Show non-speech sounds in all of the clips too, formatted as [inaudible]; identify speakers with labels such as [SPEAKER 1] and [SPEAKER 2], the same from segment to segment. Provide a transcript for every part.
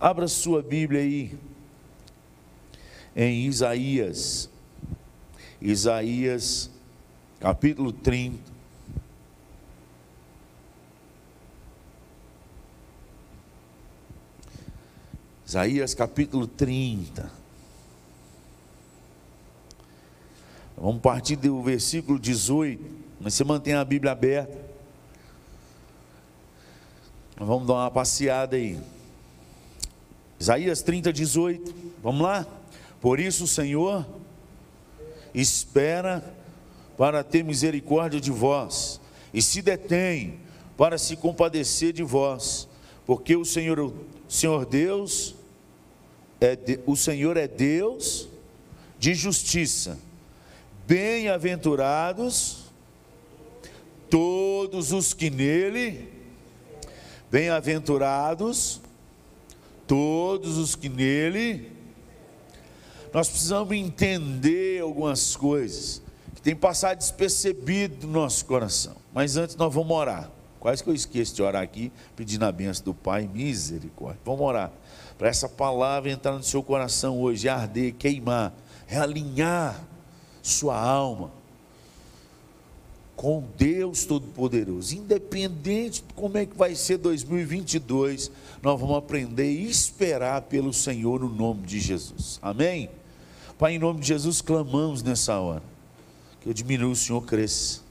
[SPEAKER 1] Abra sua Bíblia aí em Isaías, Isaías capítulo 30. Isaías capítulo 30. Vamos partir do versículo 18, mas você mantém a Bíblia aberta. Vamos dar uma passeada aí. Isaías 30, 18. Vamos lá? Por isso o Senhor espera para ter misericórdia de vós, e se detém para se compadecer de vós, porque o Senhor, o Senhor Deus, é de, o Senhor é Deus de justiça. Bem-aventurados todos os que nele, bem-aventurados todos os que nele. Nós precisamos entender algumas coisas que tem passado despercebido no nosso coração. Mas antes nós vamos orar. Quase que eu esqueço de orar aqui, pedindo a benção do Pai, misericórdia. Vamos orar. Para essa palavra entrar no seu coração hoje, arder, queimar, realinhar sua alma com Deus Todo-Poderoso, independente de como é que vai ser 2022, nós vamos aprender e esperar pelo Senhor no nome de Jesus. Amém? Pai, em nome de Jesus, clamamos nessa hora que eu diminua, o Senhor cresça.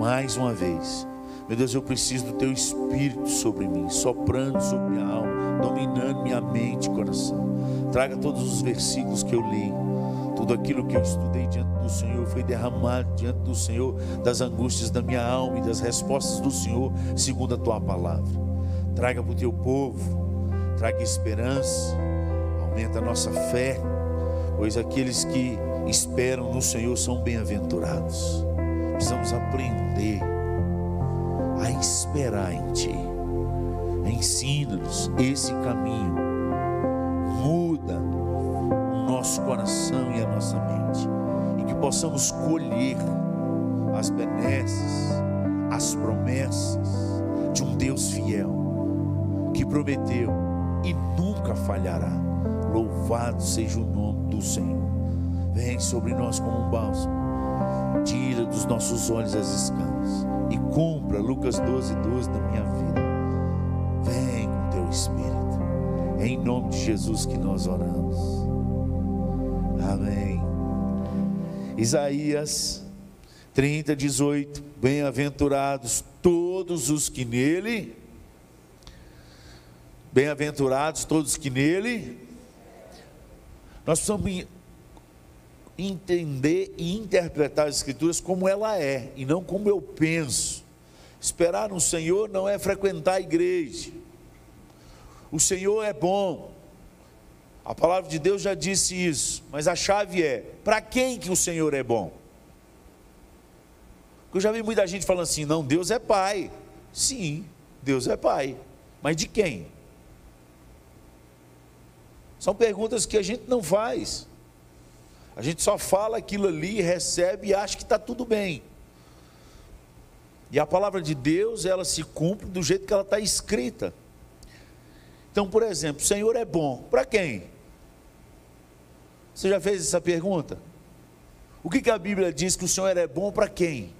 [SPEAKER 1] Mais uma vez, meu Deus, eu preciso do Teu Espírito sobre mim, soprando sobre minha alma, dominando minha mente e coração. Traga todos os versículos que eu li tudo aquilo que eu estudei diante do Senhor foi derramado diante do Senhor, das angústias da minha alma e das respostas do Senhor, segundo a tua palavra. Traga para o teu povo, traga esperança, aumenta a nossa fé, pois aqueles que esperam no Senhor são bem-aventurados. Precisamos aprender a esperar em Ti. Ensina-nos esse caminho. Muda nosso coração e a nossa mente, que possamos colher as benesses, as promessas de um Deus fiel, que prometeu e nunca falhará. Louvado seja o nome do Senhor. Vem sobre nós como um bálsamo, tira dos nossos olhos as escamas e cumpra Lucas 12, 12 da minha vida. Vem com teu Espírito. É em nome de Jesus que nós oramos. Isaías 30, 18. Bem-aventurados todos os que nele, bem-aventurados todos que nele, nós precisamos entender e interpretar as Escrituras como ela é e não como eu penso. Esperar no Senhor não é frequentar a igreja. O Senhor é bom, a palavra de Deus já disse isso, mas a chave é: para quem que o Senhor é bom? Eu já vi muita gente falando assim: não, Deus é pai. Sim, Deus é pai. Mas de quem? São perguntas que a gente não faz. A gente só fala aquilo ali, recebe e acha que está tudo bem. E a palavra de Deus, ela se cumpre do jeito que ela está escrita. Então, por exemplo, o Senhor é bom. Para quem? Você já fez essa pergunta? O que, que a Bíblia diz que o Senhor é bom para quem?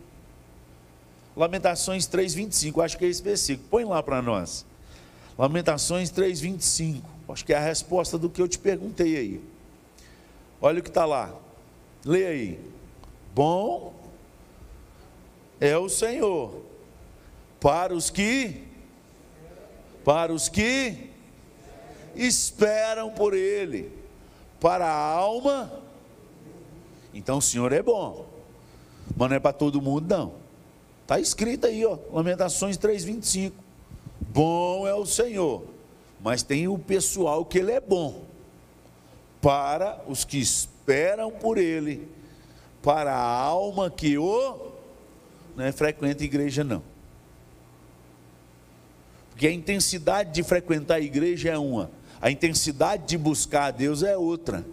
[SPEAKER 1] Lamentações 3,25, acho que é esse versículo. Põe lá para nós. Lamentações 3,25. Acho que é a resposta do que eu te perguntei aí. Olha o que está lá. Leia aí. Bom é o Senhor para os que para os que esperam por Ele para a alma, então o Senhor é bom, mas não é para todo mundo, não. Está escrito aí, ó, Lamentações 3,25. Bom é o Senhor, mas tem o pessoal que Ele é bom, para os que esperam por Ele, para a alma que o não é frequenta igreja, não. Porque a intensidade de frequentar a igreja é uma, a intensidade de buscar a Deus é outra.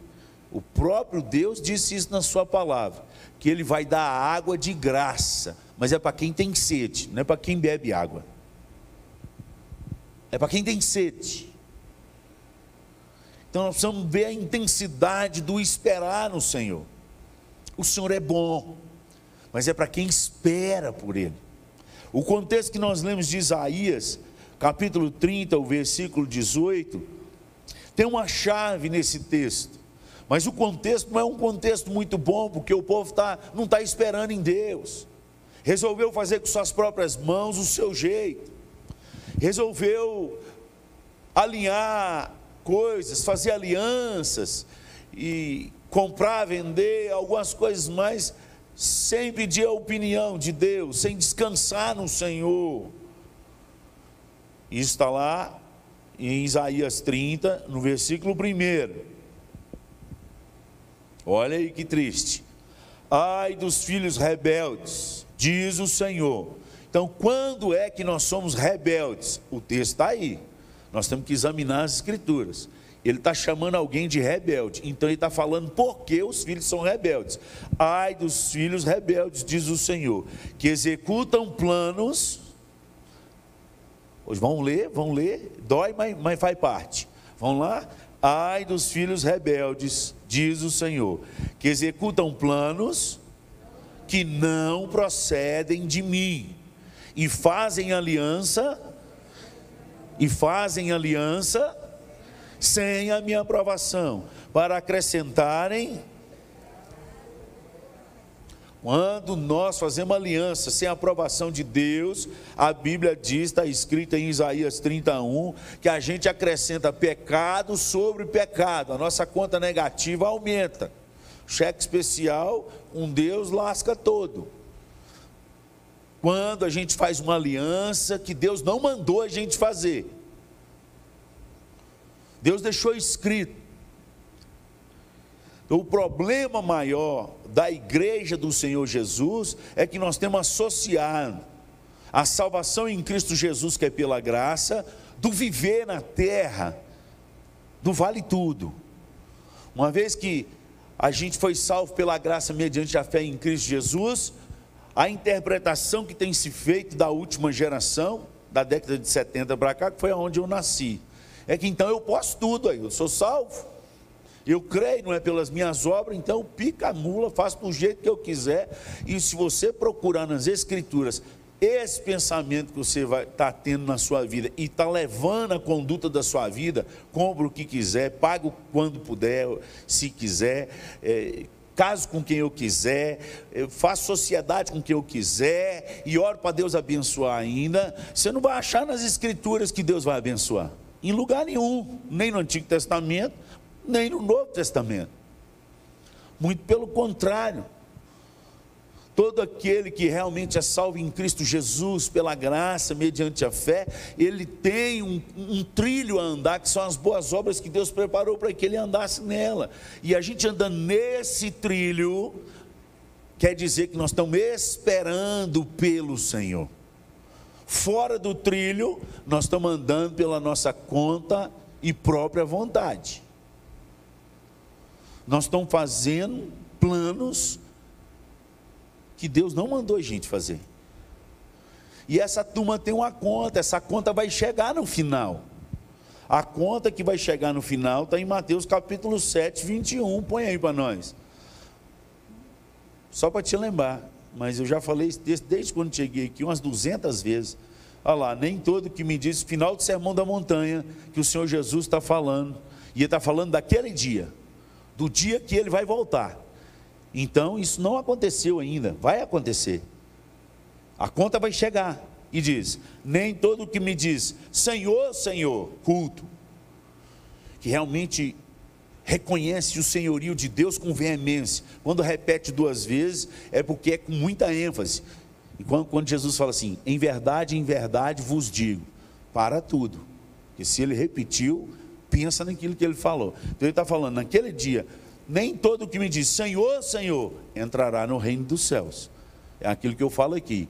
[SPEAKER 1] O próprio Deus disse isso na sua palavra, que ele vai dar água de graça, mas é para quem tem sede, não é para quem bebe água. É para quem tem sede. Então nós precisamos ver a intensidade do esperar no Senhor. O Senhor é bom, mas é para quem espera por Ele. O contexto que nós lemos de Isaías, capítulo 30, o versículo 18, tem uma chave nesse texto. Mas o contexto não é um contexto muito bom, porque o povo tá, não está esperando em Deus. Resolveu fazer com suas próprias mãos o seu jeito. Resolveu alinhar coisas, fazer alianças e comprar, vender algumas coisas mais, sem pedir a opinião de Deus, sem descansar no Senhor. Isso está lá em Isaías 30, no versículo 1. Olha aí que triste. Ai dos filhos rebeldes, diz o Senhor. Então, quando é que nós somos rebeldes? O texto está aí. Nós temos que examinar as escrituras. Ele está chamando alguém de rebelde. Então ele está falando por que os filhos são rebeldes. Ai dos filhos rebeldes, diz o Senhor, que executam planos. Hoje vão ler, vão ler, dói, mas, mas faz parte. Vão lá. Ai dos filhos rebeldes, diz o Senhor, que executam planos que não procedem de mim e fazem aliança e fazem aliança sem a minha aprovação, para acrescentarem. Quando nós fazemos aliança sem a aprovação de Deus, a Bíblia diz, está escrita em Isaías 31, que a gente acrescenta pecado sobre pecado, a nossa conta negativa aumenta. Cheque especial, um Deus lasca todo quando a gente faz uma aliança que Deus não mandou a gente fazer. Deus deixou escrito. O problema maior da igreja do Senhor Jesus é que nós temos associado a salvação em Cristo Jesus, que é pela graça, do viver na terra, do vale tudo. Uma vez que a gente foi salvo pela graça mediante a fé em Cristo Jesus, a interpretação que tem se feito da última geração, da década de 70 para cá, que foi onde eu nasci, é que então eu posso tudo aí, eu sou salvo, eu creio, não é pelas minhas obras, então pica a mula, faço do jeito que eu quiser, e se você procurar nas escrituras esse pensamento que você vai estar tá tendo na sua vida e está levando a conduta da sua vida, compra o que quiser, paga quando puder, se quiser, é, caso com quem eu quiser, eu faço sociedade com quem eu quiser e oro para Deus abençoar ainda, você não vai achar nas escrituras que Deus vai abençoar. Em lugar nenhum, nem no Antigo Testamento, nem no Novo Testamento. Muito pelo contrário. Todo aquele que realmente é salvo em Cristo Jesus, pela graça, mediante a fé, ele tem um, um, trilho a andar, que são as boas obras que Deus preparou para que ele andasse nela. E a gente andando nesse trilho, quer dizer que nós estamos esperando pelo Senhor. Fora do trilho, nós estamos andando pela nossa conta e própria vontade. Nós estamos fazendo planos que Deus não mandou a gente fazer. E essa turma tem uma conta, essa conta vai chegar no final. A conta que vai chegar no final está em Mateus capítulo 7, 21. Põe aí para nós. Só para te lembrar, mas eu já falei isso desde, desde quando cheguei aqui, umas 200 vezes. Olha lá, nem todo que me disse, final do sermão da montanha, que o Senhor Jesus está falando. E ele está falando daquele dia, do dia que ele vai voltar. Então, isso não aconteceu ainda, vai acontecer. A conta vai chegar. E diz: Nem todo que me diz, Senhor, Senhor, culto, que realmente reconhece o senhorio de Deus com veemência. Quando repete duas vezes, é porque é com muita ênfase. E quando, quando Jesus fala assim, em verdade, em verdade vos digo, para tudo. Porque se ele repetiu, pensa naquilo que ele falou. Então ele está falando, naquele dia, nem todo que me diz Senhor, Senhor, entrará no reino dos céus. É aquilo que eu falo aqui.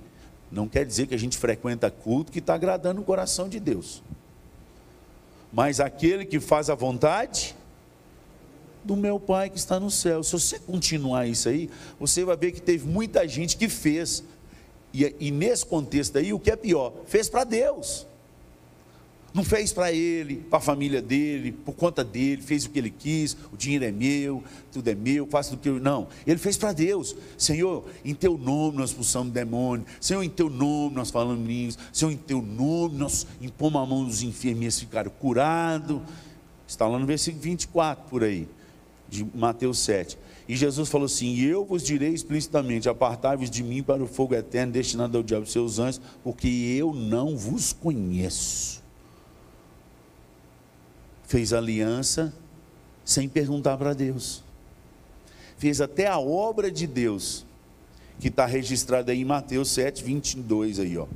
[SPEAKER 1] Não quer dizer que a gente frequenta culto que está agradando o coração de Deus. Mas aquele que faz a vontade do meu Pai que está no céu. Se você continuar isso aí, você vai ver que teve muita gente que fez. E, e nesse contexto aí, o que é pior? Fez para Deus. Não fez para ele, para a família dele, por conta dele, fez o que ele quis, o dinheiro é meu, tudo é meu, faço do que eu. Não, ele fez para Deus. Senhor, em teu nome nós expulsamos demônio. Senhor, em teu nome nós falamos línguas. Senhor, em teu nome nós impomos a mão dos enfermos e ficaram curados. Está lá no versículo 24 por aí, de Mateus 7. E Jesus falou assim: Eu vos direi explicitamente: apartai-vos de mim para o fogo eterno destinado ao diabo e seus anjos, porque eu não vos conheço fez aliança sem perguntar para Deus. Fez até a obra de Deus, que está registrada aí em Mateus 7, 22 aí, ó.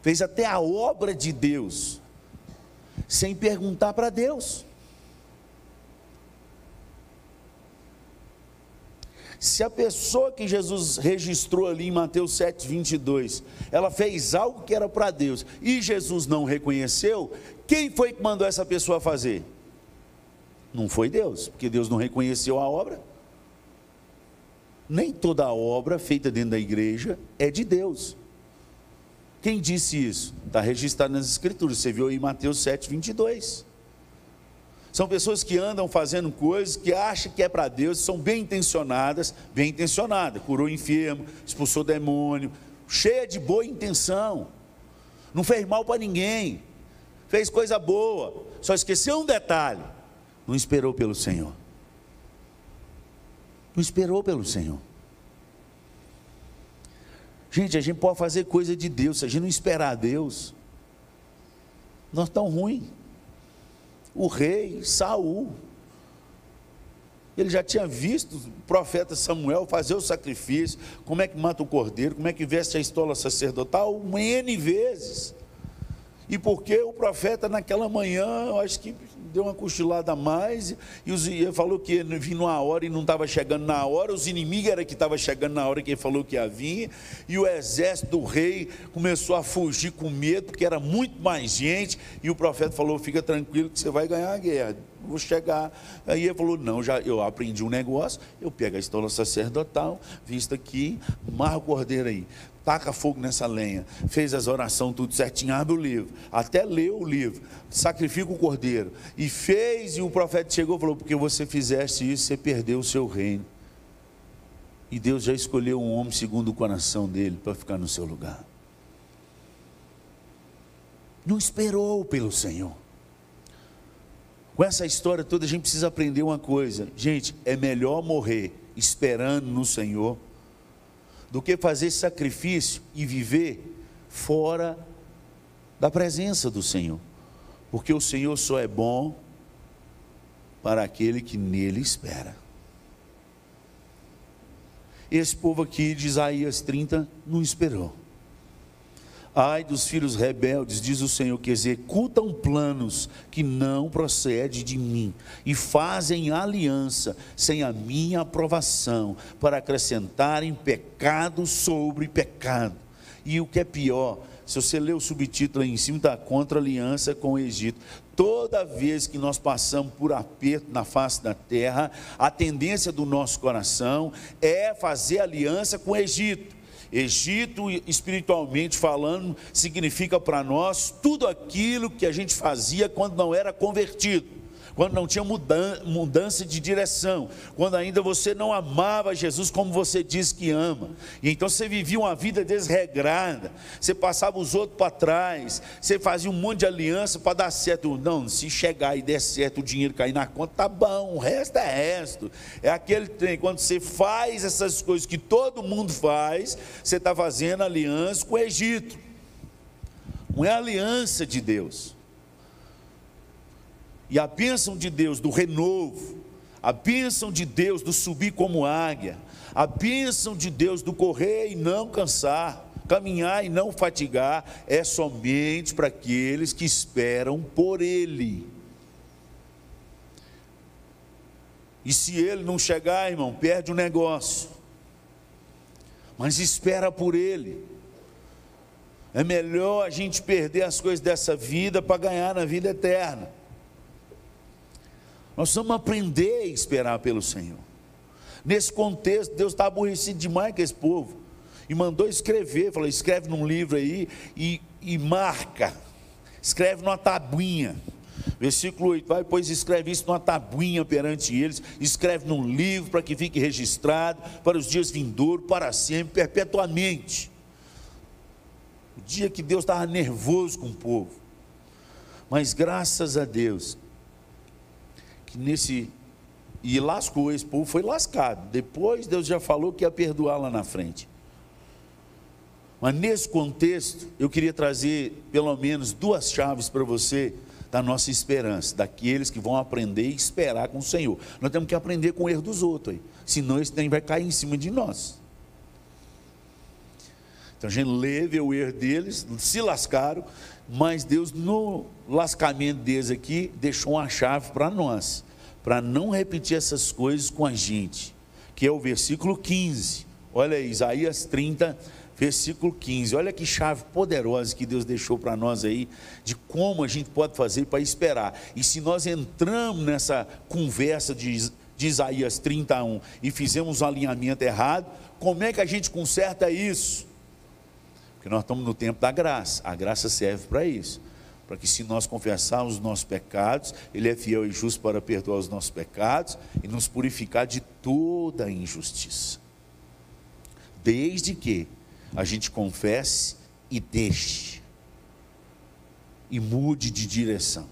[SPEAKER 1] Fez até a obra de Deus, sem perguntar para Deus. Se a pessoa que Jesus registrou ali em Mateus 7, 22, ela fez algo que era para Deus e Jesus não reconheceu, quem foi que mandou essa pessoa fazer? Não foi Deus, porque Deus não reconheceu a obra. Nem toda obra feita dentro da igreja é de Deus. Quem disse isso? Está registrado nas Escrituras. Você viu aí Mateus 7, 22. São pessoas que andam fazendo coisas que acham que é para Deus, são bem intencionadas, bem intencionadas, curou enfermo, expulsou demônio, cheia de boa intenção, não fez mal para ninguém, fez coisa boa, só esqueceu um detalhe: não esperou pelo Senhor. Não esperou pelo Senhor. Gente, a gente pode fazer coisa de Deus, se a gente não esperar a Deus, nós estamos ruins o rei Saul. Ele já tinha visto o profeta Samuel fazer o sacrifício, como é que mata o cordeiro, como é que veste a estola sacerdotal, um N vezes. E porque o profeta naquela manhã, eu acho que deu uma cochilada a mais, e os, ele falou que ele vinha numa hora e não estava chegando na hora, os inimigos era que estavam chegando na hora que ele falou que ia vir, e o exército do rei começou a fugir com medo, porque era muito mais gente, e o profeta falou: fica tranquilo que você vai ganhar a guerra. Vou chegar. Aí ele falou: Não, já eu aprendi um negócio. Eu pego a estola sacerdotal, visto aqui, marro o cordeiro aí taca fogo nessa lenha, fez as orações tudo certinho, abre o livro, até leu o livro, sacrifica o cordeiro, e fez, e o profeta chegou e falou: porque você fizeste isso, você perdeu o seu reino. E Deus já escolheu um homem segundo o coração dele para ficar no seu lugar. Não esperou pelo Senhor. Com essa história toda, a gente precisa aprender uma coisa: gente, é melhor morrer esperando no Senhor do que fazer sacrifício e viver fora da presença do Senhor. Porque o Senhor só é bom para aquele que nele espera. Esse povo aqui de Isaías 30 não esperou. Ai dos filhos rebeldes, diz o Senhor, que executam planos que não procedem de mim e fazem aliança sem a minha aprovação, para acrescentarem pecado sobre pecado. E o que é pior, se você ler o subtítulo aí em cima, está contra aliança com o Egito. Toda vez que nós passamos por aperto na face da terra, a tendência do nosso coração é fazer aliança com o Egito Egito, espiritualmente falando, significa para nós tudo aquilo que a gente fazia quando não era convertido quando não tinha mudança de direção, quando ainda você não amava Jesus como você diz que ama, e então você vivia uma vida desregrada, você passava os outros para trás, você fazia um monte de aliança para dar certo. Não, se chegar e der certo, o dinheiro cair na conta, tá bom, o resto é resto. É aquele trem, quando você faz essas coisas que todo mundo faz, você está fazendo aliança com o Egito. Não é aliança de Deus. E a bênção de Deus do renovo, a bênção de Deus do subir como águia, a bênção de Deus do correr e não cansar, caminhar e não fatigar, é somente para aqueles que esperam por Ele. E se ele não chegar, irmão, perde o negócio. Mas espera por ele. É melhor a gente perder as coisas dessa vida para ganhar na vida eterna. Nós precisamos aprender a esperar pelo Senhor. Nesse contexto, Deus está aborrecido demais com esse povo. e mandou escrever, falou: escreve num livro aí e, e marca, escreve numa tabuinha. Versículo 8: Vai, pois escreve isso numa tabuinha perante eles, escreve num livro para que fique registrado para os dias vindouros, para sempre, perpetuamente. O dia que Deus estava nervoso com o povo. Mas graças a Deus, que nesse. E lascou, esse povo foi lascado. Depois Deus já falou que ia perdoar lá na frente. Mas nesse contexto, eu queria trazer pelo menos duas chaves para você da nossa esperança, daqueles que vão aprender e esperar com o Senhor. Nós temos que aprender com o erro dos outros, aí, senão esse trem vai cair em cima de nós. Então a gente lê, vê o erro deles, se lascaram, mas Deus, no lascamento deles aqui, deixou uma chave para nós, para não repetir essas coisas com a gente, que é o versículo 15. Olha aí, Isaías 30, versículo 15. Olha que chave poderosa que Deus deixou para nós aí, de como a gente pode fazer para esperar. E se nós entramos nessa conversa de, de Isaías 31 e fizemos um alinhamento errado, como é que a gente conserta isso? Porque nós estamos no tempo da graça. A graça serve para isso. Para que se nós confessarmos os nossos pecados, Ele é fiel e justo para perdoar os nossos pecados e nos purificar de toda injustiça. Desde que a gente confesse e deixe. E mude de direção.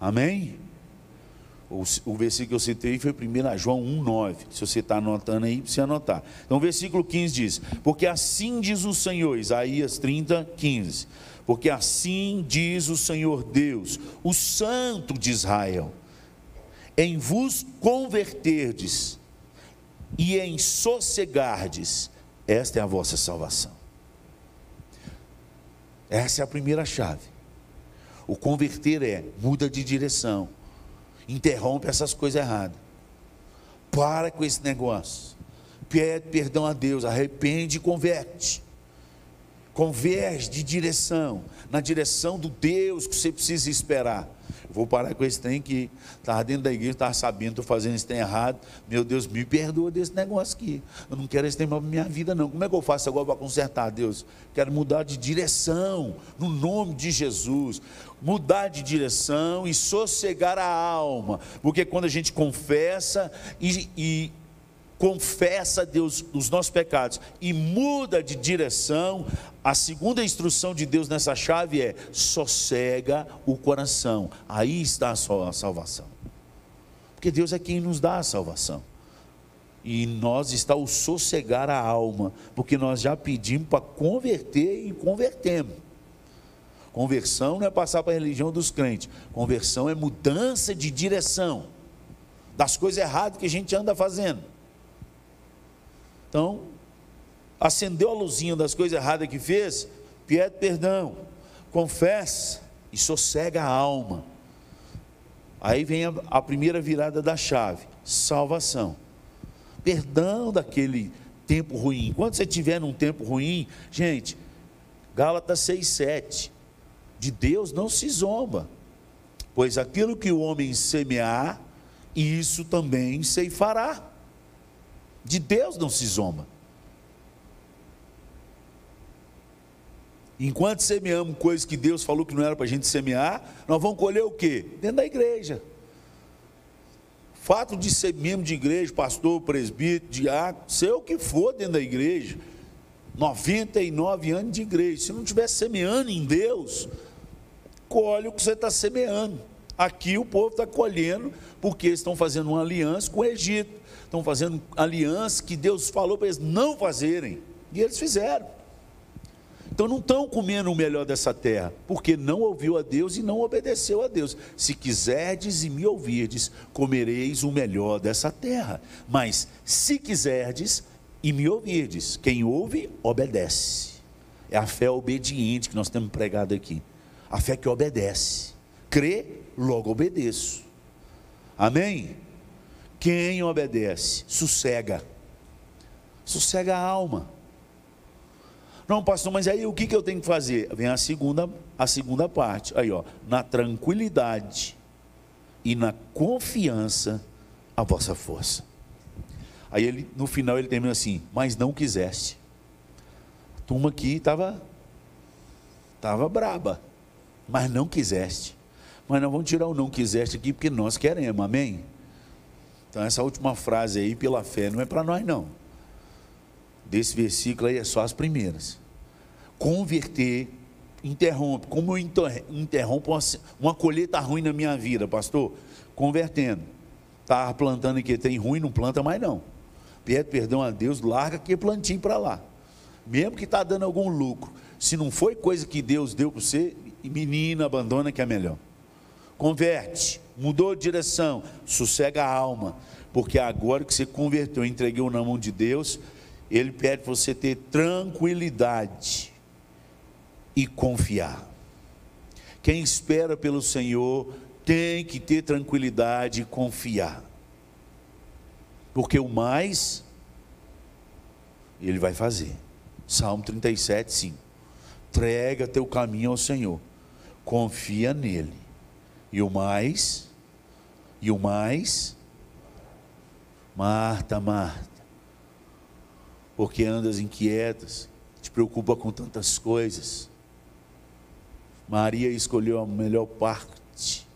[SPEAKER 1] Amém? O, versículo que eu citei foi 1 João 1,9. Se você está anotando aí, você anotar. Então, o versículo 15 diz: Porque assim diz o Senhor, Isaías 30, 15. Porque assim diz o Senhor Deus, o Santo de Israel: Em vos converterdes e em sossegardes, esta é a vossa salvação. Essa é a primeira chave. O converter é muda de direção, interrompe essas coisas erradas, para com esse negócio, pede perdão a Deus, arrepende e converte. Converge de direção, na direção do Deus que você precisa esperar. Vou parar com esse trem que estava dentro da igreja, estava sabendo, estou fazendo esse trem errado. Meu Deus, me perdoa desse negócio aqui. Eu não quero esse trem para minha vida, não. Como é que eu faço agora para consertar, Deus? Quero mudar de direção, no nome de Jesus. Mudar de direção e sossegar a alma. Porque quando a gente confessa e, e confessa a Deus os nossos pecados e muda de direção, a segunda instrução de Deus nessa chave é: sossega o coração. Aí está a sua salvação. Porque Deus é quem nos dá a salvação. E nós está o sossegar a alma, porque nós já pedimos para converter e convertemos. Conversão não é passar para a religião dos crentes, conversão é mudança de direção das coisas erradas que a gente anda fazendo. Então, acendeu a luzinha das coisas erradas que fez, pede perdão, confessa e sossega a alma. Aí vem a, a primeira virada da chave: salvação. Perdão daquele tempo ruim. Quando você tiver num tempo ruim, gente, Gálatas 6, 7. De Deus não se zomba, pois aquilo que o homem semear, isso também ceifará. De Deus não se zomba. Enquanto semeamos coisas que Deus falou que não era para a gente semear, nós vamos colher o quê? Dentro da igreja. Fato de ser membro de igreja, pastor, presbítero, diácono, sei o que for dentro da igreja, 99 anos de igreja, se não estiver semeando em Deus, colhe o que você está semeando. Aqui o povo está colhendo, porque estão fazendo uma aliança com o Egito estão fazendo aliança que Deus falou para eles não fazerem, e eles fizeram. Então não estão comendo o melhor dessa terra, porque não ouviu a Deus e não obedeceu a Deus. Se quiserdes e me ouvirdes, comereis o melhor dessa terra. Mas se quiserdes e me ouvirdes, quem ouve, obedece. É a fé obediente que nós temos pregado aqui. A fé que obedece. Crê, logo obedeço. Amém? Quem obedece, sossega. Sossega a alma. Não, pastor, mas aí o que, que eu tenho que fazer? Vem a segunda, a segunda parte. Aí, ó, na tranquilidade e na confiança a vossa força. Aí ele, no final ele termina assim, mas não quiseste. A turma aqui estava tava braba, mas não quiseste. Mas nós vamos tirar o não quiseste aqui porque nós queremos, amém? Então essa última frase aí, pela fé, não é para nós não. Desse versículo aí é só as primeiras. Converter, interrompe. Como eu interrompo uma, colheita ruim na minha vida, pastor? Convertendo. Estava plantando aqui, tem ruim, não planta mais não. Pede perdão a Deus, larga aquele plantinho para lá. Mesmo que está dando algum lucro. Se não foi coisa que Deus deu para você, menina, abandona que é melhor. Converte, mudou de direção, sossega a alma, porque agora que você converteu, entregou na mão de Deus, Ele pede para você ter tranquilidade e confiar. Quem espera pelo Senhor tem que ter tranquilidade e confiar. Porque o mais ele vai fazer. Salmo 37, 5. Entrega teu caminho ao Senhor. Confia nele. E o mais e o mais Marta, Marta. Porque andas inquietas, te preocupa com tantas coisas. Maria escolheu a melhor parte.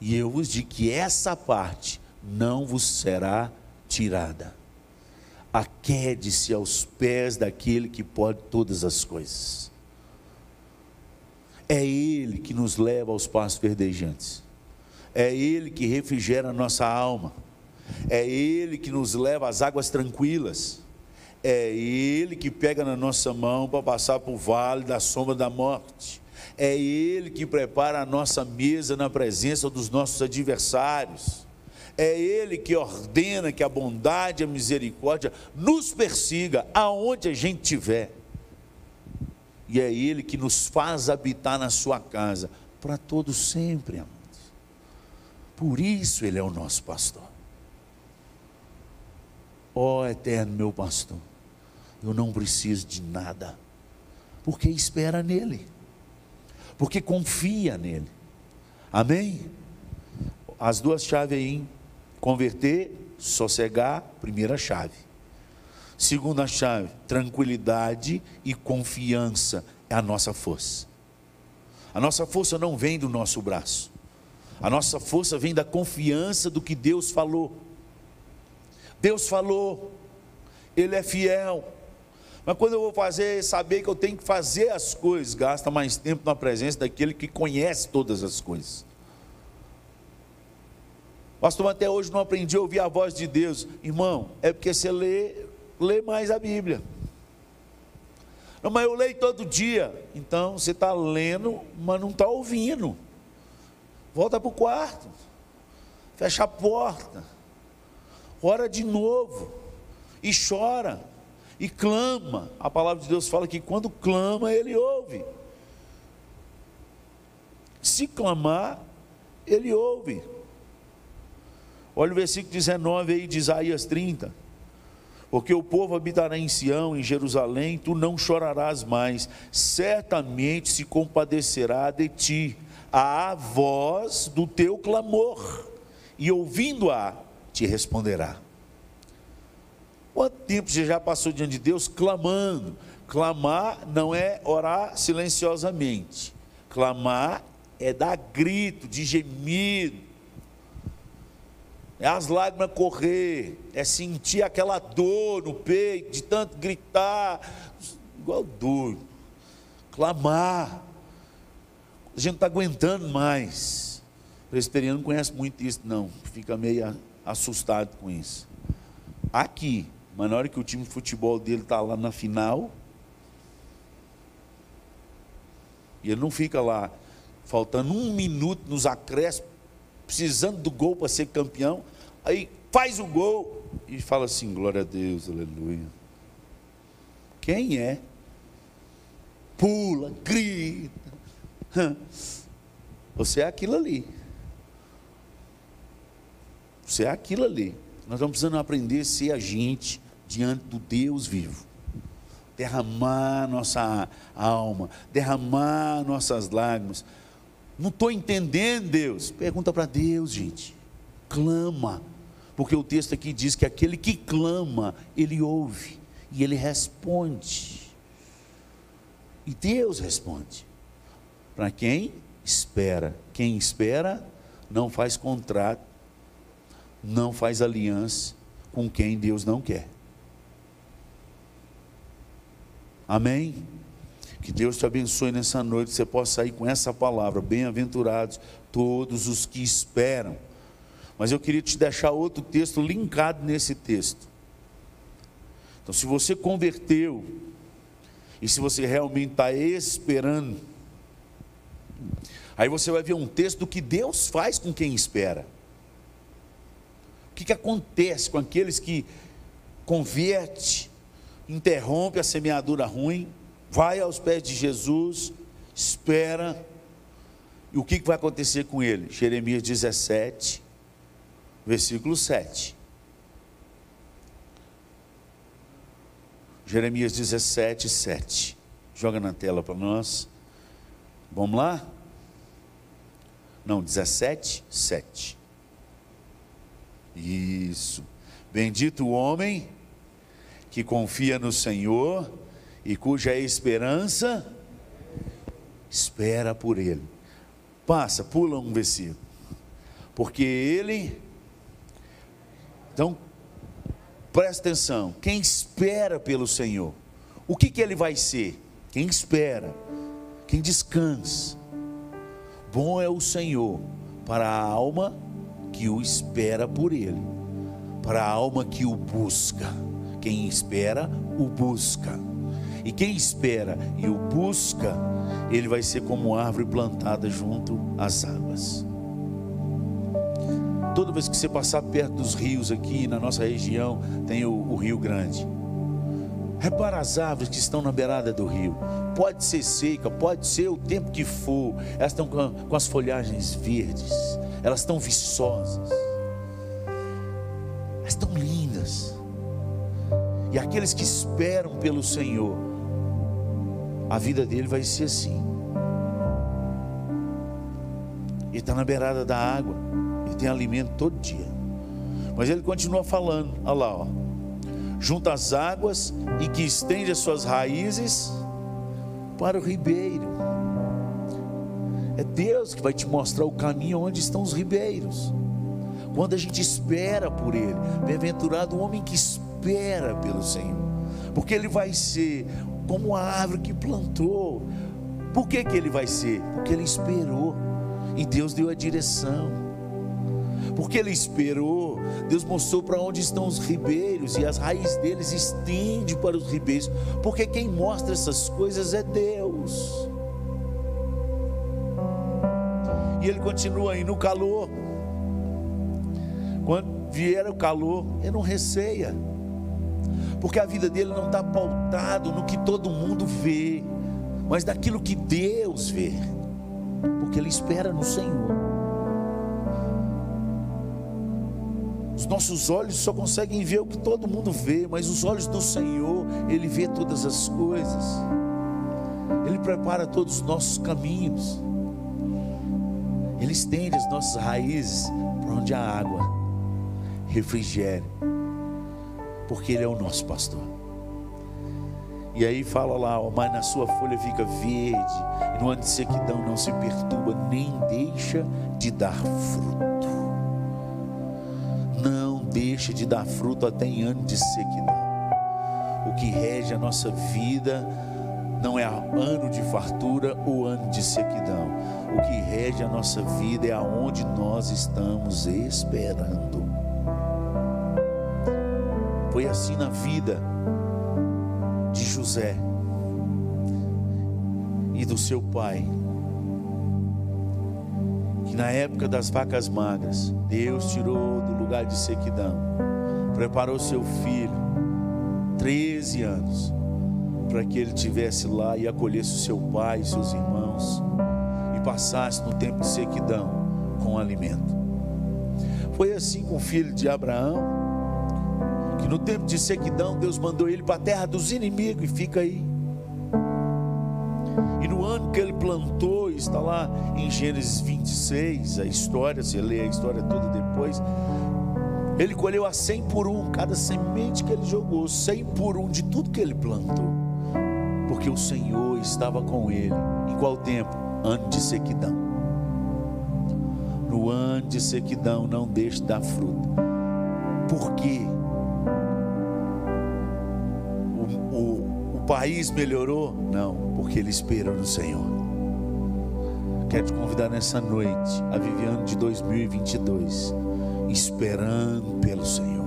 [SPEAKER 1] E eu vos digo que essa parte não vos será tirada. Aquede-se aos pés daquele que pode todas as coisas. É Ele que nos leva aos passos verdejantes. É Ele que refrigera a nossa alma. É Ele que nos leva às águas tranquilas. É Ele que pega na nossa mão para passar por vale da sombra da morte. É Ele que prepara a nossa mesa na presença dos nossos adversários. É Ele que ordena que a bondade e a misericórdia nos persiga aonde a gente estiver. E é Ele que nos faz habitar na sua casa para todos sempre, amados. Por isso Ele é o nosso pastor. Ó oh, eterno meu pastor, eu não preciso de nada, porque espera nele, porque confia nele. Amém? As duas chaves aí, converter, sossegar, primeira chave. Segunda chave, tranquilidade e confiança é a nossa força. A nossa força não vem do nosso braço. A nossa força vem da confiança do que Deus falou. Deus falou, Ele é fiel. Mas quando eu vou fazer, saber que eu tenho que fazer as coisas, gasta mais tempo na presença daquele que conhece todas as coisas. Pastor, até hoje não aprendi a ouvir a voz de Deus. Irmão, é porque você lê, lê mais a Bíblia. Não, mas eu leio todo dia. Então você está lendo, mas não está ouvindo. Volta para o quarto. Fecha a porta. Ora de novo. E chora. E clama. A palavra de Deus fala que quando clama, Ele ouve. Se clamar, Ele ouve. Olha o versículo 19 aí de Isaías 30. Porque o povo habitará em Sião, em Jerusalém, tu não chorarás mais, certamente se compadecerá de ti a voz do teu clamor, e ouvindo-a, te responderá. Quanto tempo você já passou diante de Deus clamando? Clamar não é orar silenciosamente, clamar é dar grito, de gemido, é as lágrimas correr, é sentir aquela dor no peito, de tanto gritar, igual doido, clamar a gente não está aguentando mais. O presbiteriano não conhece muito isso, não. Fica meio assustado com isso. Aqui, mas na hora que o time de futebol dele está lá na final, e ele não fica lá, faltando um minuto nos acréscimos, precisando do gol para ser campeão, aí faz o gol e fala assim: glória a Deus, aleluia. Quem é? Pula, grita [laughs] Você é aquilo ali. Você é aquilo ali. Nós estamos precisando aprender a ser a gente diante do Deus vivo. Derramar nossa alma, derramar nossas lágrimas. Não estou entendendo, Deus. Pergunta para Deus, gente. Clama. Porque o texto aqui diz que aquele que clama, ele ouve e ele responde. E Deus responde. Para quem espera. Quem espera não faz contrato, não faz aliança com quem Deus não quer. Amém? Que Deus te abençoe nessa noite, você possa sair com essa palavra. Bem-aventurados todos os que esperam. Mas eu queria te deixar outro texto linkado nesse texto. Então, se você converteu, e se você realmente está esperando, aí você vai ver um texto do que Deus faz com quem espera. O que, que acontece com aqueles que converte, interrompe a semeadura ruim, vai aos pés de Jesus, espera, e o que, vai acontecer com ele? Jeremias 17, versículo 7. Jeremias 17, 7. Joga na tela para nós. Vamos lá? Não, 17, 7. Isso. Bendito o homem que confia no Senhor e cuja esperança espera por Ele. Passa, pula um versículo. Porque Ele. Então, presta atenção. Quem espera pelo Senhor, o que, que Ele vai ser? Quem espera, quem descansa. Bom é o Senhor para a alma que o espera por Ele, para a alma que o busca. Quem espera, o busca. E quem espera e o busca, ele vai ser como árvore plantada junto às águas. Toda vez que você passar perto dos rios aqui na nossa região, tem o, o Rio Grande. Repara as árvores que estão na beirada do rio. Pode ser seca, pode ser o tempo que for. Elas estão com, com as folhagens verdes. Elas estão viçosas. Elas estão lindas. E aqueles que esperam pelo Senhor, a vida dele vai ser assim. Ele está na beirada da água, ele tem alimento todo dia. Mas ele continua falando, olha lá, ó. Junto às águas e que estende as suas raízes para o ribeiro. É Deus que vai te mostrar o caminho onde estão os ribeiros. Quando a gente espera por Ele, bem-aventurado o homem que espera pelo Senhor, porque Ele vai ser como a árvore que plantou. Por que, que ele vai ser? Porque ele esperou e Deus deu a direção. Porque ele esperou, Deus mostrou para onde estão os ribeiros e as raízes deles estende para os ribeiros. Porque quem mostra essas coisas é Deus. E ele continua aí no calor. Quando vier o calor, ele não receia porque a vida dele não está pautado no que todo mundo vê, mas daquilo que Deus vê, porque ele espera no Senhor. Os nossos olhos só conseguem ver o que todo mundo vê, mas os olhos do Senhor, Ele vê todas as coisas, Ele prepara todos os nossos caminhos, Ele estende as nossas raízes para onde a água refrigere porque Ele é o nosso pastor. E aí fala lá, mas na sua folha fica verde, e no ano de sequidão não se perturba, nem deixa de dar fruto. Não deixa de dar fruto até em ano de sequidão. O que rege a nossa vida não é ano de fartura ou ano de sequidão. O que rege a nossa vida é aonde nós estamos esperando. Foi assim na vida de José e do seu pai. Que na época das vacas magras, Deus tirou do lugar de sequidão, preparou seu filho, 13 anos, para que ele tivesse lá e acolhesse o seu pai e seus irmãos e passasse no tempo de sequidão com alimento. Foi assim com o filho de Abraão que no tempo de sequidão Deus mandou ele para a terra dos inimigos e fica aí. E no ano que ele plantou, está lá em Gênesis 26, a história, você lê a história toda depois. Ele colheu a cem por um, cada semente que ele jogou, cem por um de tudo que ele plantou, porque o Senhor estava com ele. Em qual tempo? Ano de sequidão. No ano de sequidão, não deixe de dar fruto. Por quê? País melhorou? Não, porque ele esperou no Senhor. Quero te convidar nessa noite a viver ano de 2022 esperando pelo Senhor.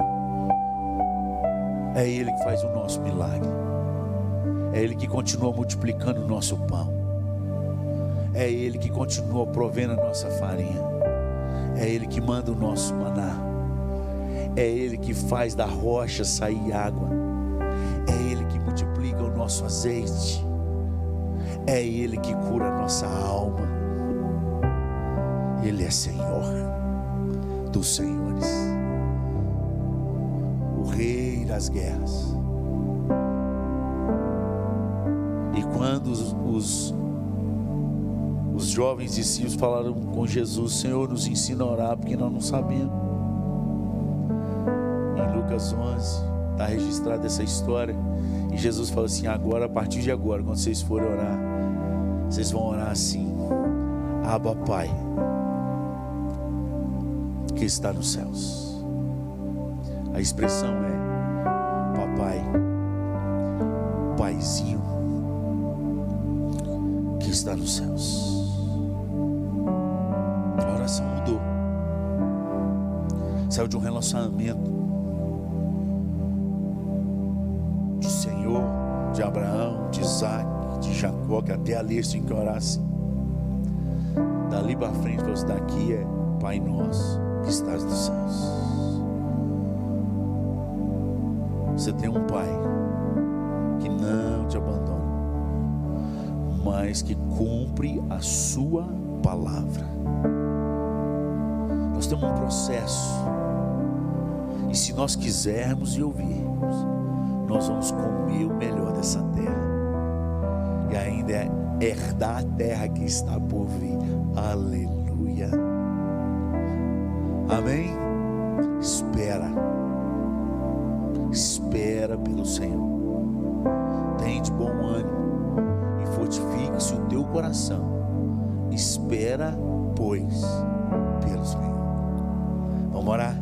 [SPEAKER 1] É Ele que faz o nosso milagre. É Ele que continua multiplicando o nosso pão. É Ele que continua provendo a nossa farinha. É Ele que manda o nosso maná. É Ele que faz da rocha sair água. Azeite. É Ele que cura a nossa alma. Ele é Senhor dos senhores, o Rei das guerras. E quando os, os, os jovens discípulos falaram com Jesus: Senhor, nos ensina a orar, porque nós não sabemos. Em Lucas 11, está registrada essa história. E Jesus falou assim: Agora, a partir de agora, quando vocês forem orar, vocês vão orar assim: Abba, Pai que está nos céus. A expressão é papai, paizinho que está nos céus. A oração mudou. Saiu de um relacionamento que até ali eles tinham que orar assim. Dali para frente, daqui é Pai Nosso que estás nos céus. Você tem um Pai que não te abandona, mas que cumpre a Sua palavra. Nós temos um processo, e se nós quisermos e ouvirmos, nós vamos comer o melhor dessa terra, e ainda herdar a terra que está por vir. Aleluia. Amém? Espera. Espera pelo Senhor. Tem de bom ânimo e fortifique-se o teu coração. Espera, pois, pelo Senhor. Vamos orar.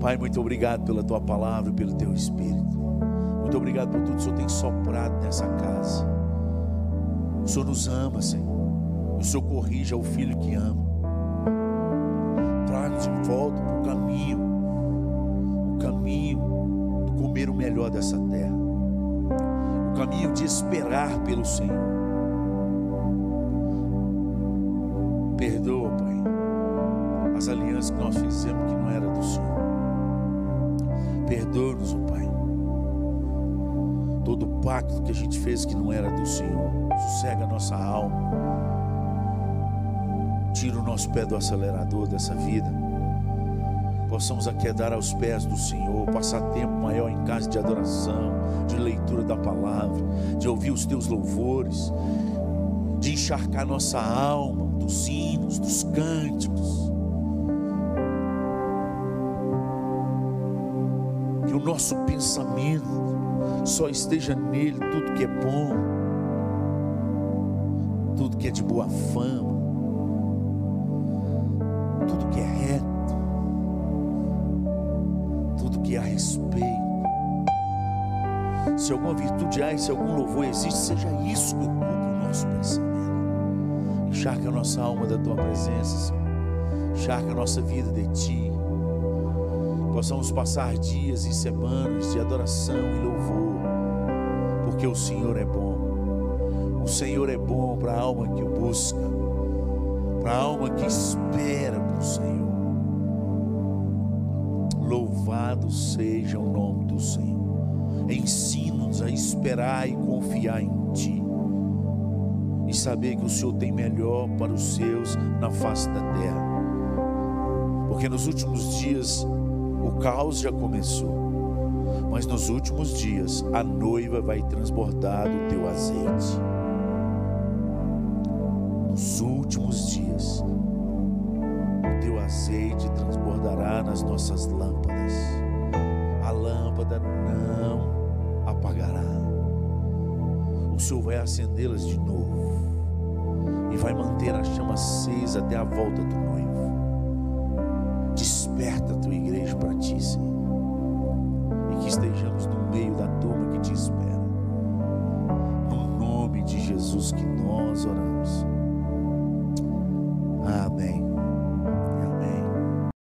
[SPEAKER 1] Pai, muito obrigado pela tua palavra e pelo teu espírito. Muito obrigado por tudo que o Senhor tem soprado nessa casa. O Senhor nos ama, Senhor. O Senhor corrige ao filho que ama de volta para o caminho, o caminho de comer o melhor dessa terra, o caminho de esperar pelo Senhor. Perdoa, Pai, as alianças que nós fizemos que não era do Senhor. Perdoa-nos, Pai, todo pacto que a gente fez que não era do Senhor. Sossega a nossa alma. Tira o nosso pé do acelerador dessa vida possamos aquedar aos pés do Senhor, passar tempo maior em casa de adoração, de leitura da palavra, de ouvir os teus louvores, de encharcar nossa alma dos hinos, dos cânticos. Que o nosso pensamento só esteja nele, tudo que é bom, tudo que é de boa fama, tudo que é reto que a respeito. Se alguma virtude há, se algum louvor existe, seja isso que ocupe o nosso pensamento. Encharca a nossa alma da tua presença, Senhor. Encharca a nossa vida de ti. Possamos passar dias e semanas de adoração e louvor, porque o Senhor é bom. O Senhor é bom para a alma que o busca, para a alma que espera para o Senhor. Louvado seja o nome do Senhor. Ensina-nos a esperar e confiar em Ti. E saber que o Senhor tem melhor para os seus na face da terra. Porque nos últimos dias o caos já começou. Mas nos últimos dias a noiva vai transbordar do teu azeite. Nos últimos dias o teu azeite transbordará nas nossas lâmpadas. queimada não apagará. O Senhor vai acendê-las de novo e vai manter a chama acesa até a volta do noivo. Igreja